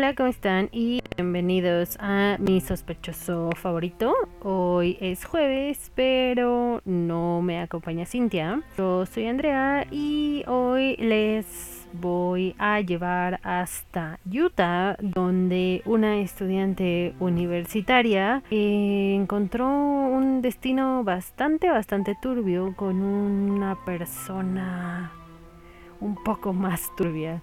Hola, ¿cómo están? Y bienvenidos a mi sospechoso favorito. Hoy es jueves, pero no me acompaña Cintia. Yo soy Andrea y hoy les voy a llevar hasta Utah, donde una estudiante universitaria encontró un destino bastante, bastante turbio con una persona un poco más turbia.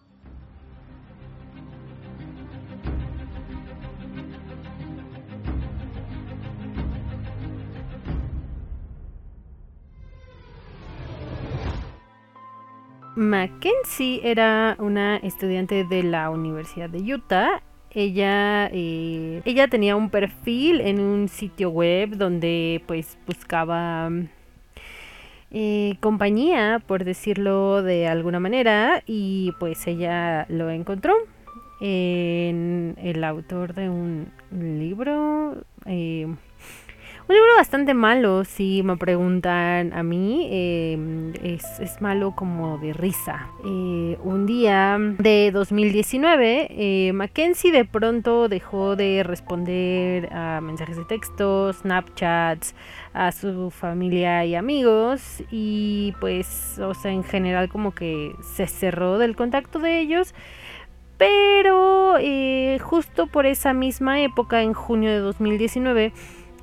Mackenzie era una estudiante de la Universidad de Utah. Ella, eh, ella tenía un perfil en un sitio web donde pues buscaba eh, compañía, por decirlo de alguna manera, y pues ella lo encontró en el autor de un libro. Eh, un libro bastante malo, si me preguntan a mí. Em, es, malo como de risa. Eh, un día de 2019, eh, Mackenzie de pronto dejó de responder a mensajes de texto, Snapchats, a su familia y amigos. Y pues, o sea, en general como que se cerró del contacto de ellos. Pero eh, justo por esa misma época, en junio de 2019,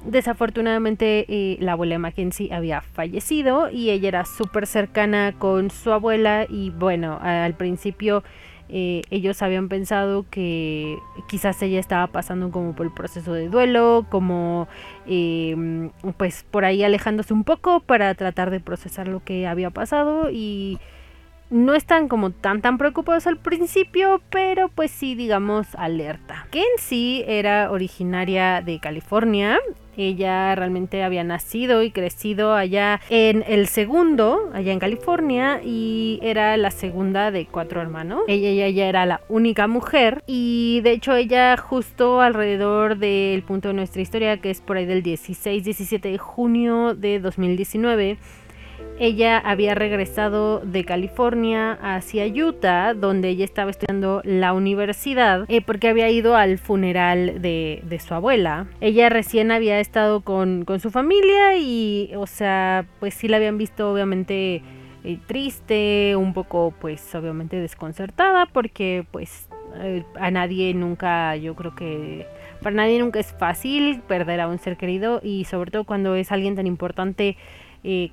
Desafortunadamente eh, la abuela Mackenzie había fallecido y ella era súper cercana con su abuela y bueno, al principio eh, ellos habían pensado que quizás ella estaba pasando como por el proceso de duelo, como em, pues por ahí alejándose un poco para tratar de procesar lo que había pasado y no están como tan tan preocupados al principio, pero pues sí digamos alerta. Kenzie era originaria de California ella realmente había nacido y crecido allá en el segundo, allá en California, y era la segunda de cuatro hermanos. Ella ya era la única mujer y de hecho ella justo alrededor del punto de nuestra historia, que es por ahí del 16-17 de junio de 2019, ella había regresado de California hacia Utah, donde ella estaba estudiando la universidad, eh, porque había ido al funeral de, su abuela. Ella recién había estado con, su familia y, o sea, pues sí la habían visto obviamente eh, triste, un poco pues obviamente desconcertada, porque pues eh, a nadie nunca, yo creo que para nadie nunca es fácil perder a un ser querido y sobre todo cuando es alguien tan importante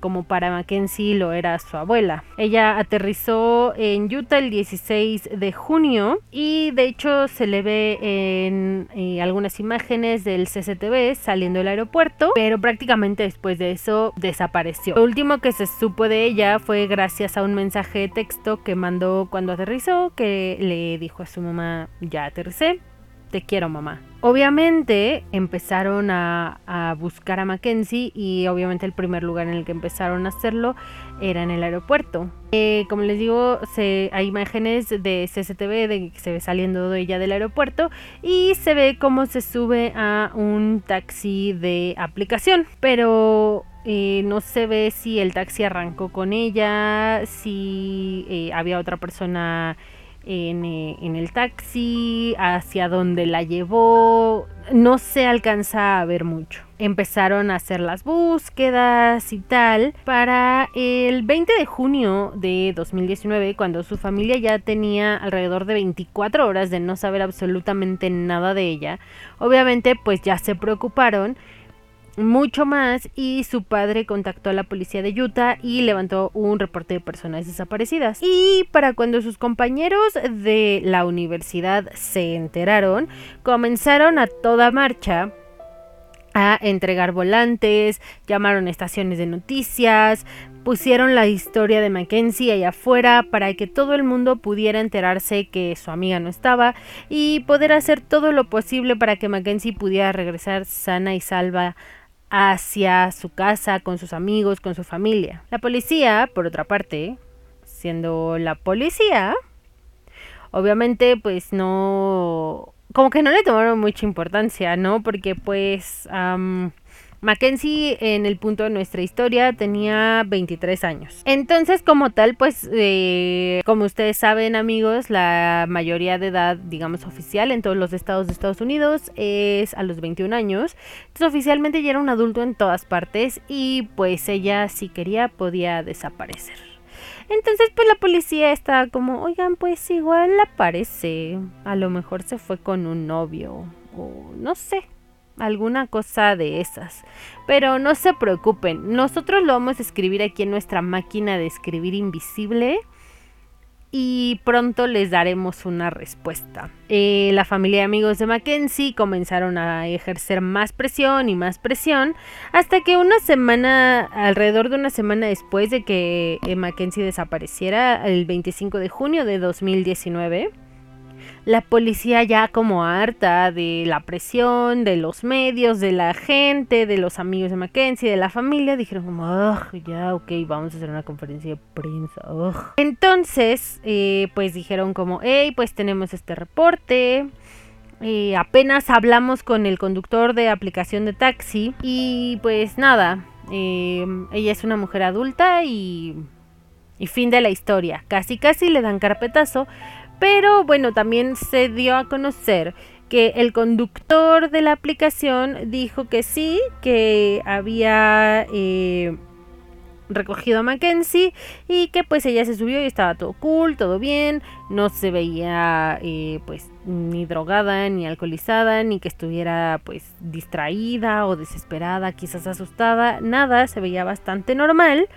como para Mackenzie lo era su abuela. Ella aterrizó en Utah el 16 de junio y de hecho se le ve en eh, algunas imágenes del CCTV saliendo del aeropuerto, pero prácticamente después de eso desapareció. Lo último que se supo de ella fue gracias a un mensaje de texto que mandó cuando aterrizó que le dijo a su mamá ya aterricé te quiero mamá. Obviamente empezaron a, buscar a Mackenzie y obviamente el primer lugar en el que empezaron a hacerlo era en el aeropuerto. Eh, como les digo, hay imágenes de CCTV de que se ve saliendo de ella del aeropuerto y se ve cómo se sube a un taxi de aplicación. Pero eh, no se ve si el taxi arrancó con ella, si eh, había otra persona eh, en, el taxi, hacia dónde la llevó, no se alcanza a ver mucho. Empezaron a hacer las búsquedas y tal. Para el 20 de junio de 2019, cuando su familia ya tenía alrededor de 24 horas de no saber absolutamente nada de ella, obviamente pues ya se preocuparon mucho más y su padre contactó a la policía de Utah y levantó un reporte de personas desaparecidas. Y para cuando sus compañeros de la universidad se enteraron, comenzaron a toda marcha a entregar volantes, llamaron estaciones de noticias, pusieron la historia de Mackenzie allá afuera para que todo el mundo pudiera enterarse que su amiga no estaba y poder hacer todo lo posible para que Mackenzie pudiera regresar sana y salva hacia su casa, con sus amigos, con su familia. La policía, por otra parte, siendo la policía, obviamente pues no, como que no le tomaron mucha importancia, ¿no? Porque pues Mackenzie en el punto de nuestra historia tenía 23 años. Entonces, como tal, pues, eh, como ustedes saben, amigos, la mayoría de edad, digamos, oficial en todos los estados de Estados Unidos es a los 21 años. Entonces, oficialmente ya era un adulto en todas partes y pues ella si quería podía desaparecer. Entonces, pues la policía está como, oigan, pues igual aparece. A lo mejor se fue con un novio o no sé, alguna cosa de esas. Pero no se preocupen, nosotros lo vamos a escribir aquí en nuestra máquina de escribir invisible y pronto les daremos una respuesta. Eh, la familia y amigos de Mackenzie comenzaron a ejercer más presión y más presión hasta que una semana, alrededor de una semana después de que eh, Mackenzie desapareciera, el 25 de junio de 2019, la policía ya como harta de la presión, de los medios, de la gente, de los amigos de Mackenzie, de la familia, dijeron como, ya, ok, vamos a hacer una conferencia de prensa. Entonces, eh, pues dijeron como, hey, pues tenemos este reporte. Eh, apenas hablamos con el conductor de aplicación de taxi y pues nada, eh, ella es una mujer adulta y, y fin de la historia. Casi casi le dan carpetazo, pero bueno, también se dio a conocer que el conductor de la aplicación dijo que sí, que había eh, recogido a Mackenzie y que pues ella se subió y estaba todo cool, todo bien, no se veía eh, pues ni drogada, ni alcoholizada, ni que estuviera pues distraída o desesperada, quizás asustada, nada, se veía bastante normal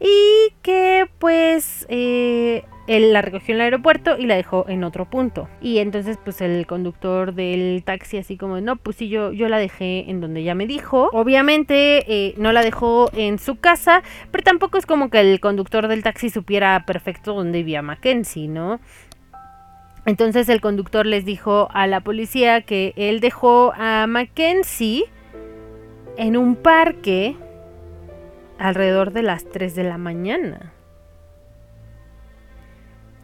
y que pues eh, él la recogió en el aeropuerto y la dejó en otro punto. Y entonces pues el conductor del taxi así como, no, pues sí, yo, yo la dejé en donde ya me dijo. Obviamente eh, no la dejó en su casa, pero tampoco es como que el conductor del taxi supiera perfecto dónde vivía Mackenzie, ¿no? Entonces el conductor les dijo a la policía que él dejó a Mackenzie en un parque alrededor de las 3 de la mañana.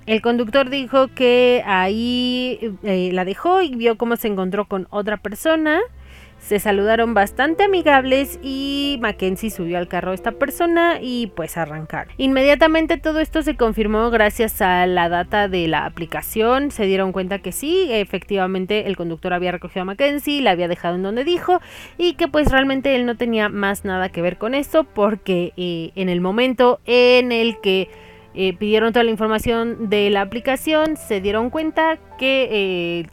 El conductor dijo que ahí eh, la dejó y vio cómo se encontró con otra persona. Se saludaron bastante amigables y Mackenzie subió al carro a esta persona y pues arrancar. Inmediatamente todo esto se confirmó gracias a la data de la aplicación. Se dieron cuenta que sí, efectivamente el conductor había recogido a Mackenzie, la había dejado en donde dijo y que pues realmente él no tenía más nada que ver con eso porque eh, en el momento en el que eh, pidieron toda la información de la aplicación, se dieron cuenta que eh,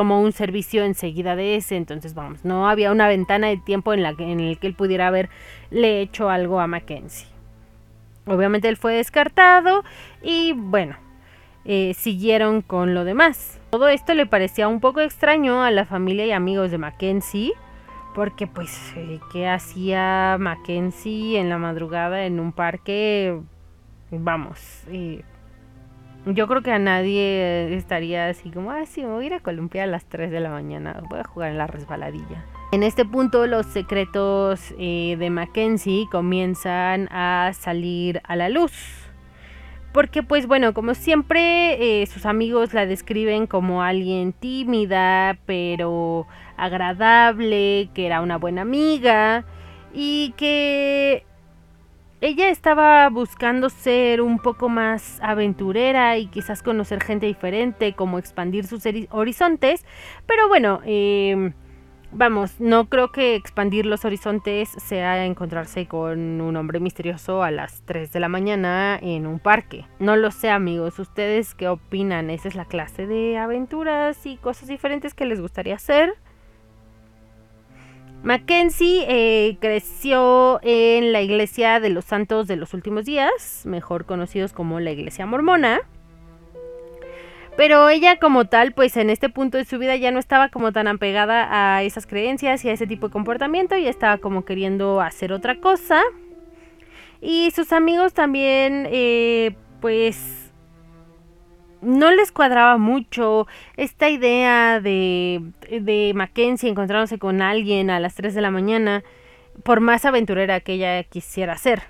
tomó un servicio enseguida de ese, entonces vamos, no había una ventana de tiempo en la que, en el que él pudiera haberle hecho algo a Mackenzie. Obviamente él fue descartado y bueno, eh, siguieron con lo demás. Todo esto le parecía un poco extraño a la familia y amigos de Mackenzie. Porque pues, ¿qué hacía Mackenzie en la madrugada en un parque vamos, yo creo que a nadie estaría así como, ah, sí, me voy a ir a columpiar a las 3 de la mañana, voy a jugar en la resbaladilla. En este punto los secretos eh, de Mackenzie comienzan a salir a la luz. Porque pues bueno, como siempre, eh, sus amigos la describen como alguien tímida, pero agradable, que era una buena amiga y que ella estaba buscando ser un poco más aventurera y quizás conocer gente diferente, como expandir sus horizontes, pero bueno, em, vamos, no creo que expandir los horizontes sea encontrarse con un hombre misterioso a las 3 de la mañana en un parque. No lo sé amigos, ¿ustedes qué opinan? ¿Esa es la clase de aventuras y cosas diferentes que les gustaría hacer? Mackenzie eh, creció en la iglesia de los santos de los últimos días, mejor conocidos como la iglesia mormona. Pero ella como tal, pues en este punto de su vida ya no estaba como tan apegada a esas creencias y a ese tipo de comportamiento, ya estaba como queriendo hacer otra cosa. Y sus amigos también, eh, pues no les cuadraba mucho esta idea de, de Mackenzie encontrándose con alguien a las 3 de la mañana. por más aventurera que ella quisiera ser.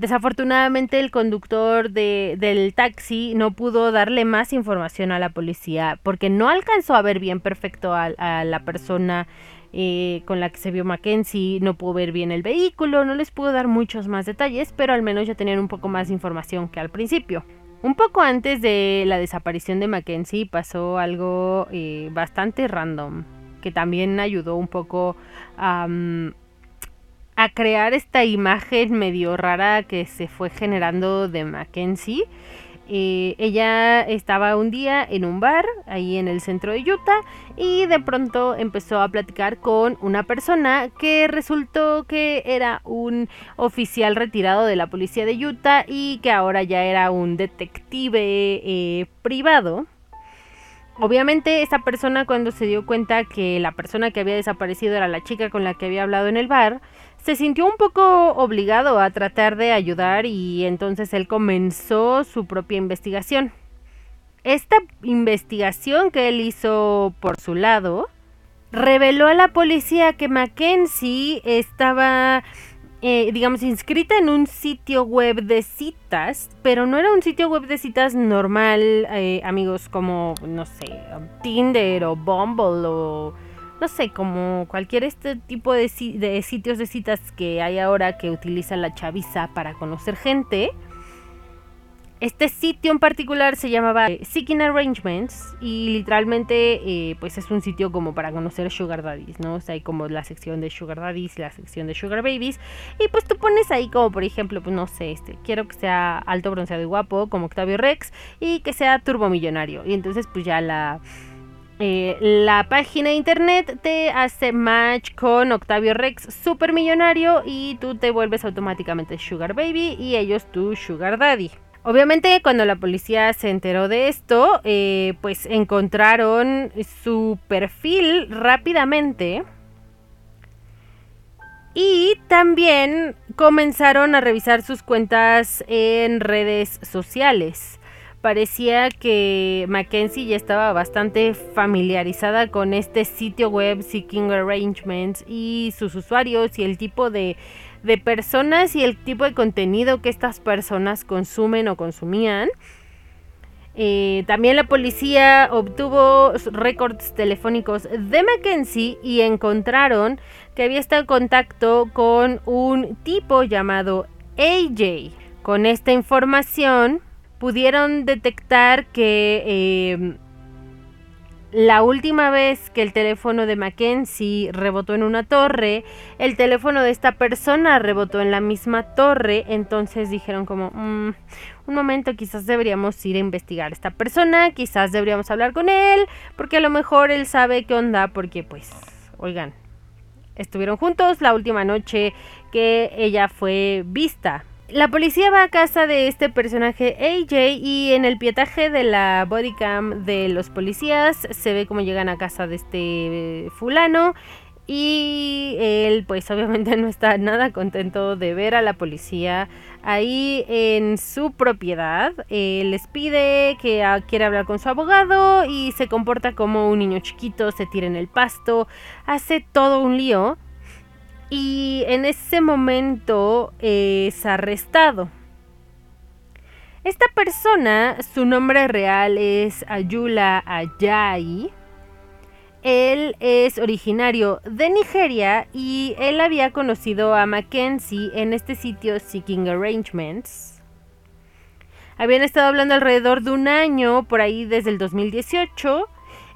Desafortunadamente el conductor de, del taxi no pudo darle más información a la policía porque no alcanzó a ver bien perfecto a, la persona eh, con la que se vio Mackenzie, no pudo ver bien el vehículo, no les pudo dar muchos más detalles, pero al menos ya tenían un poco más de información que al principio. Un poco antes de la desaparición de Mackenzie pasó algo eh, bastante random que también ayudó un poco a... A crear esta imagen medio rara que se fue generando de Mackenzie. Eh, ella estaba un día en un bar ahí en el centro de Utah y de pronto empezó a platicar con una persona que resultó que era un oficial retirado de la policía de Utah y que ahora ya era un detective eh, privado. Obviamente esta persona cuando se dio cuenta que la persona que había desaparecido era la chica con la que había hablado en el bar, se sintió un poco obligado a tratar de ayudar y entonces él comenzó su propia investigación. Esta investigación que él hizo por su lado reveló a la policía que Mackenzie estaba, eh, digamos, inscrita en un sitio web de citas, pero no era un sitio web de citas normal, eh, amigos, como, no sé, Tinder o Bumble o no sé, como cualquier este tipo de, sitios de citas que hay ahora que utiliza la chaviza para conocer gente. Este sitio en particular se llamaba eh, Seeking Arrangements y literalmente eh, pues es un sitio como para conocer sugar daddies, ¿no? O sea, hay como la sección de sugar daddies y la sección de sugar babies y pues tú pones ahí como por ejemplo, pues no sé, este, quiero que sea alto, bronceado y guapo como Octavio Rex y que sea turbomillonario y entonces pues ya la eh, la página de internet te hace match con Octavio Rex supermillonario y tú te vuelves automáticamente Sugar Baby y ellos tu Sugar Daddy. Obviamente cuando la policía se enteró de esto, eh, pues encontraron su perfil rápidamente. Y también comenzaron a revisar sus cuentas en redes sociales parecía que Mackenzie ya estaba bastante familiarizada con este sitio web Seeking Arrangements y sus usuarios y el tipo de, personas y el tipo de contenido que estas personas consumen o consumían. Eh, también la policía obtuvo récords telefónicos de Mackenzie y encontraron que había estado en contacto con un tipo llamado AJ. Con esta información, pudieron detectar que em, la última vez que el teléfono de Mackenzie rebotó en una torre, el teléfono de esta persona rebotó en la misma torre, entonces dijeron como, mm, un momento, quizás deberíamos ir a investigar a esta persona, quizás deberíamos hablar con él, porque a lo mejor él sabe qué onda, porque pues, oigan, estuvieron juntos la última noche que ella fue vista la policía va a casa de este personaje AJ y en el pietaje de la bodycam de los policías se ve cómo llegan a casa de este fulano y él pues obviamente no está nada contento de ver a la policía ahí en su propiedad. les pide que ah, quiere hablar con su abogado y se comporta como un niño chiquito, se tira en el pasto, hace todo un lío y en ese momento es arrestado. Esta persona, su nombre real es Ayula Ajayi. Él es originario de Nigeria y él había conocido a Mackenzie en este sitio Seeking Arrangements. Habían estado hablando alrededor de un año, por ahí desde el 2018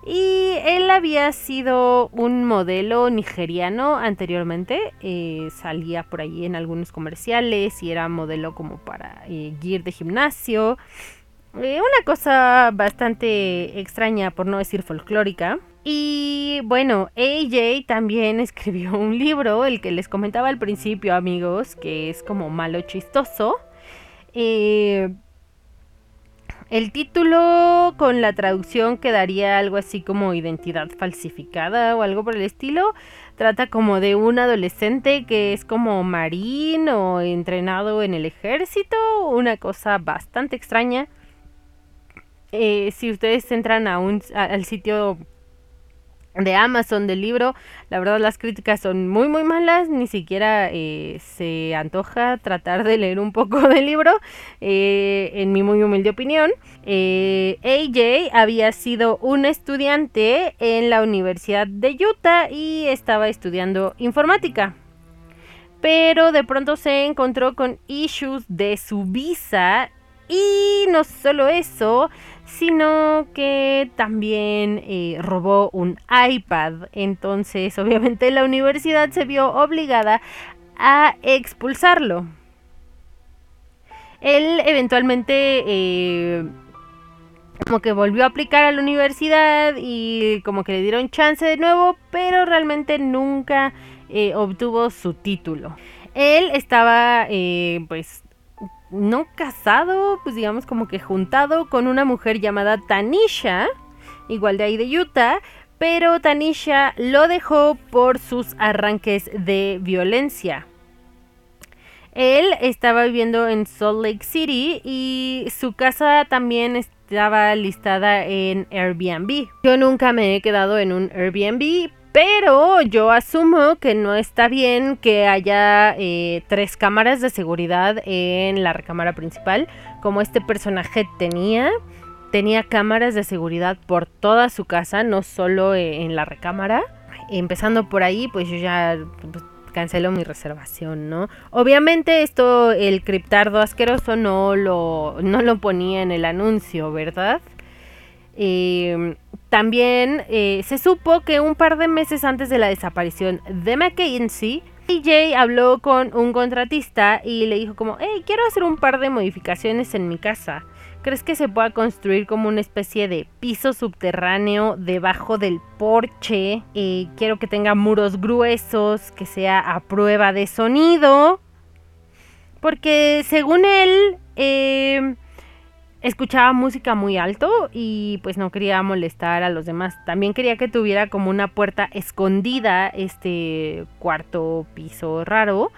y él había sido un modelo nigeriano anteriormente. Eh, salía por ahí en algunos comerciales y era modelo como para eh, gear de gimnasio. Eh, una cosa bastante extraña, por no decir folclórica. Y bueno, AJ también escribió un libro, el que les comentaba al principio, amigos, que es como malo chistoso. Eh, el título con la traducción quedaría algo así como identidad falsificada o algo por el estilo. Trata como de un adolescente que es como marín o entrenado en el ejército, una cosa bastante extraña. Eh, si ustedes entran a un, al sitio de Amazon del libro. La verdad las críticas son muy muy malas, ni siquiera eh, se antoja tratar de leer un poco del libro, eh, en mi muy humilde opinión. Eh, AJ había sido un estudiante en la Universidad de Utah y estaba estudiando informática. Pero de pronto se encontró con issues de su visa y no solo eso, sino que también eh, robó un iPad. Entonces, obviamente, la universidad se vio obligada a expulsarlo. Él eventualmente eh, como que volvió a aplicar a la universidad y como que le dieron chance de nuevo, pero realmente nunca eh, obtuvo su título. Él estaba pues no casado, pues digamos como que juntado con una mujer llamada Tanisha, igual de ahí de Utah, pero Tanisha lo dejó por sus arranques de violencia. Él estaba viviendo en Salt Lake City y su casa también estaba listada en Airbnb. Yo nunca me he quedado en un Airbnb, pero yo asumo que no está bien que haya eh, tres cámaras de seguridad en la recámara principal, como este personaje tenía. Tenía cámaras de seguridad por toda su casa, no solo eh, en la recámara. Empezando por ahí, pues yo ya pues, cancelo mi reservación, ¿no? Obviamente esto, el criptardo asqueroso no lo, no lo ponía en el anuncio, ¿verdad? Eh, también eh, se supo que un par de meses antes de la desaparición de Mackenzie, DJ habló con un contratista y le dijo como, hey, quiero hacer un par de modificaciones en mi casa. ¿Crees que se pueda construir como una especie de piso subterráneo debajo del porche? Eh, quiero que tenga muros gruesos, que sea a prueba de sonido. Porque según él, eh, escuchaba música muy alto y pues no quería molestar a los demás. También quería que tuviera como una puerta escondida este cuarto piso raro.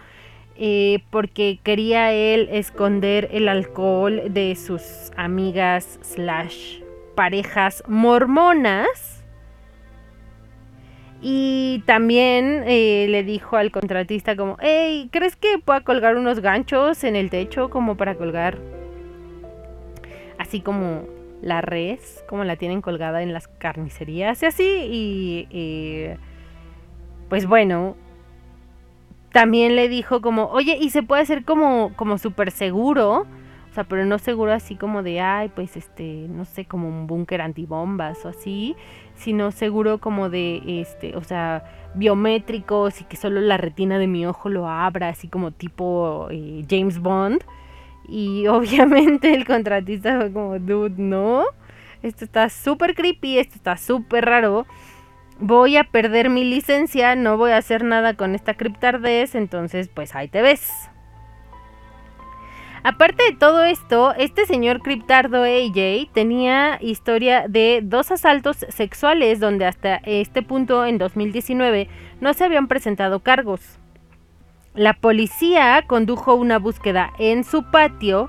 Eh, porque quería él esconder el alcohol de sus amigas slash parejas mormonas. Y también eh, le dijo al contratista como, hey, ¿crees que pueda colgar unos ganchos en el techo como para colgar así como la res, como la tienen colgada en las carnicerías y así. Y, pues bueno, también le dijo como, oye, y se puede hacer como, como súper seguro. O sea, pero no seguro así como de, ay, pues este, no sé, como un búnker antibombas o así, sino seguro como de, este, o sea, biométricos y que solo la retina de mi ojo lo abra, así como tipo eh, James Bond. Y obviamente el contratista fue como, dude, no. Esto está súper creepy, esto está súper raro. Voy a perder mi licencia, no voy a hacer nada con esta criptardez, entonces pues ahí te ves. Aparte de todo esto, este señor criptardo AJ tenía historia de dos asaltos sexuales donde hasta este punto en 2019 no se habían presentado cargos. La policía condujo una búsqueda en su patio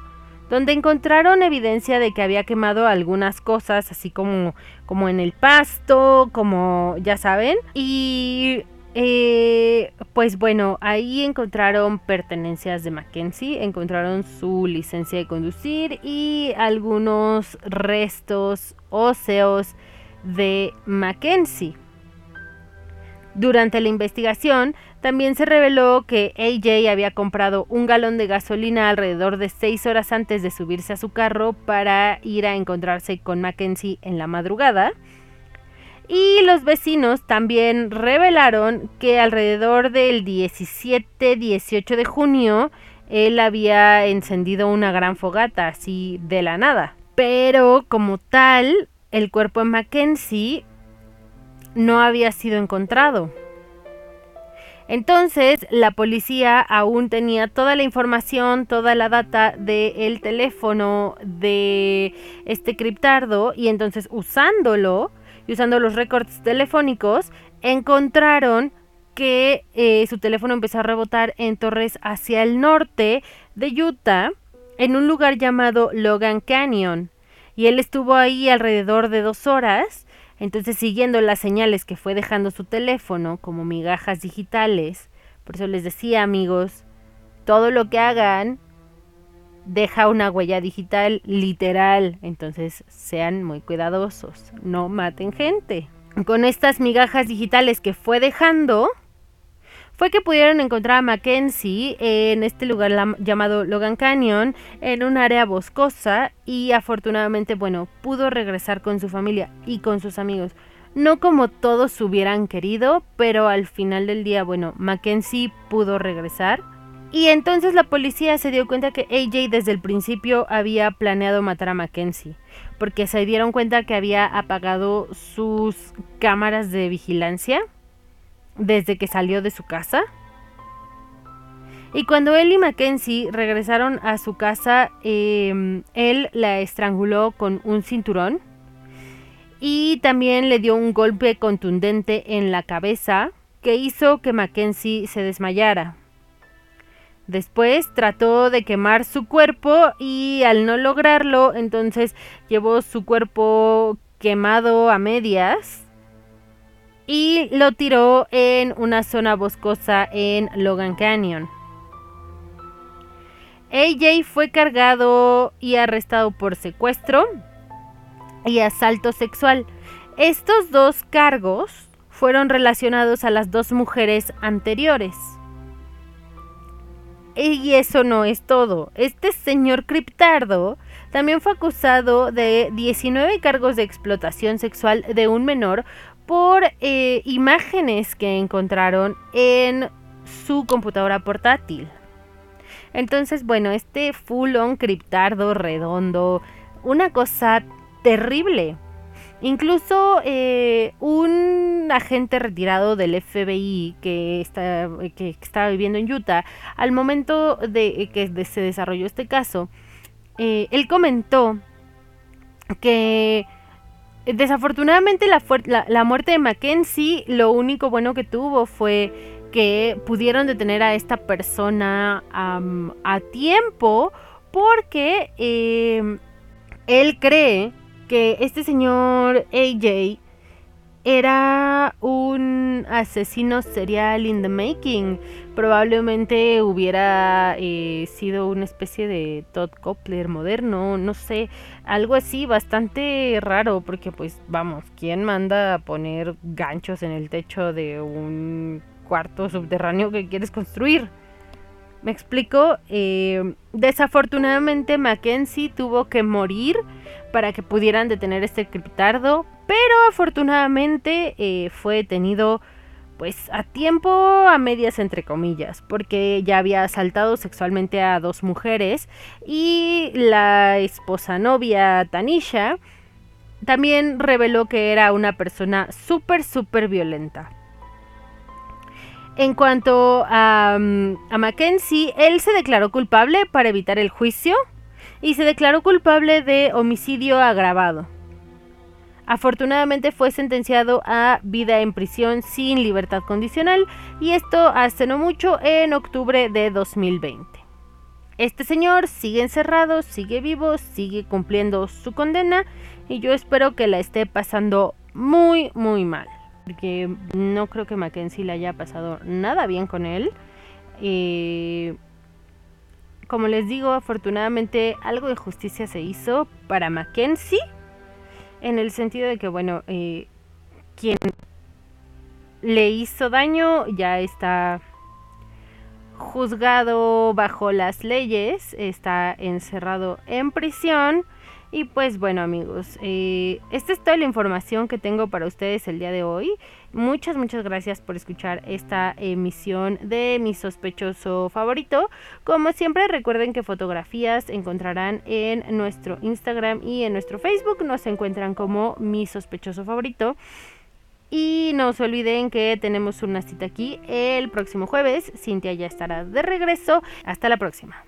donde encontraron evidencia de que había quemado algunas cosas, así como, como en el pasto, como ya saben. Y eh, pues bueno, ahí encontraron pertenencias de Mackenzie, encontraron su licencia de conducir y algunos restos óseos de Mackenzie. Durante la investigación, también se reveló que AJ había comprado un galón de gasolina alrededor de seis horas antes de subirse a su carro para ir a encontrarse con Mackenzie en la madrugada. Y los vecinos también revelaron que alrededor del 17-18 de junio él había encendido una gran fogata así de la nada. Pero como tal, el cuerpo de Mackenzie no había sido encontrado. Entonces, la policía aún tenía toda la información, toda la data del teléfono de este criptardo y entonces usándolo y usando los récords telefónicos, encontraron que eh, su teléfono empezó a rebotar en torres hacia el norte de Utah, en un lugar llamado Logan Canyon. Y él estuvo ahí alrededor de dos horas Entonces, siguiendo las señales que fue dejando su teléfono como migajas digitales, por eso les decía, amigos, todo lo que hagan deja una huella digital literal. Entonces, sean muy cuidadosos, no maten gente. Con estas migajas digitales que fue dejando, fue que pudieron encontrar a Mackenzie en este lugar llamado Logan Canyon, en un área boscosa, y afortunadamente, bueno, pudo regresar con su familia y con sus amigos. No como todos hubieran querido, pero al final del día, bueno, Mackenzie pudo regresar. Y entonces la policía se dio cuenta que AJ desde el principio había planeado matar a Mackenzie, porque se dieron cuenta que había apagado sus cámaras de vigilancia desde que salió de su casa. Y cuando él y Mackenzie regresaron a su casa, em, él la estranguló con un cinturón y también le dio un golpe contundente en la cabeza que hizo que Mackenzie se desmayara. Después trató de quemar su cuerpo y al no lograrlo, entonces llevó su cuerpo quemado a medias y lo tiró en una zona boscosa en Logan Canyon. AJ fue cargado y arrestado por secuestro y asalto sexual. Estos dos cargos fueron relacionados a las dos mujeres anteriores. Y eso no es todo. Este señor Criptardo también fue acusado de 19 cargos de explotación sexual de un menor por eh, imágenes que encontraron en su computadora portátil. Entonces, bueno, este full on criptardo redondo, una cosa terrible. Incluso eh, un agente retirado del FBI que, está, que estaba viviendo en Utah, al momento de que se desarrolló este caso, eh, él comentó que Desafortunadamente la, muerte de Mackenzie, lo único bueno que tuvo fue que pudieron detener a esta persona a tiempo porque em, él cree que este señor AJ era un asesino serial in the making. Probablemente hubiera eh, sido una especie de Todd Coppler moderno, no sé, algo así bastante raro, porque pues vamos, ¿quién manda a poner ganchos en el techo de un cuarto subterráneo que quieres construir? Me explico, eh, desafortunadamente Mackenzie tuvo que morir para que pudieran detener este criptardo, pero afortunadamente eh, fue detenido pues a tiempo a medias entre comillas, porque ya había asaltado sexualmente a dos mujeres y la esposa novia Tanisha también reveló que era una persona súper, súper violenta. En cuanto a, mm, a Mackenzie, él se declaró culpable para evitar el juicio y se declaró culpable de homicidio agravado. Afortunadamente fue sentenciado a vida en prisión sin libertad condicional y esto hace no mucho en octubre de 2020. Este señor sigue encerrado, sigue vivo, sigue cumpliendo su condena y yo espero que la esté pasando muy muy mal. Porque no creo que Mackenzie le haya pasado nada bien con él. Eh, como les digo, afortunadamente algo de justicia se hizo para Mackenzie en el sentido de que, bueno, eh, quien le hizo daño ya está juzgado bajo las leyes, está encerrado en prisión. Y pues bueno amigos, eh, esta es toda la información que tengo para ustedes el día de hoy. Muchas, muchas gracias por escuchar esta emisión de mi sospechoso favorito. Como siempre, recuerden que fotografías encontrarán en nuestro Instagram y en nuestro Facebook. Nos encuentran como mi sospechoso favorito. Y no se olviden que tenemos una cita aquí el próximo jueves. Cintia ya estará de regreso. Hasta la próxima.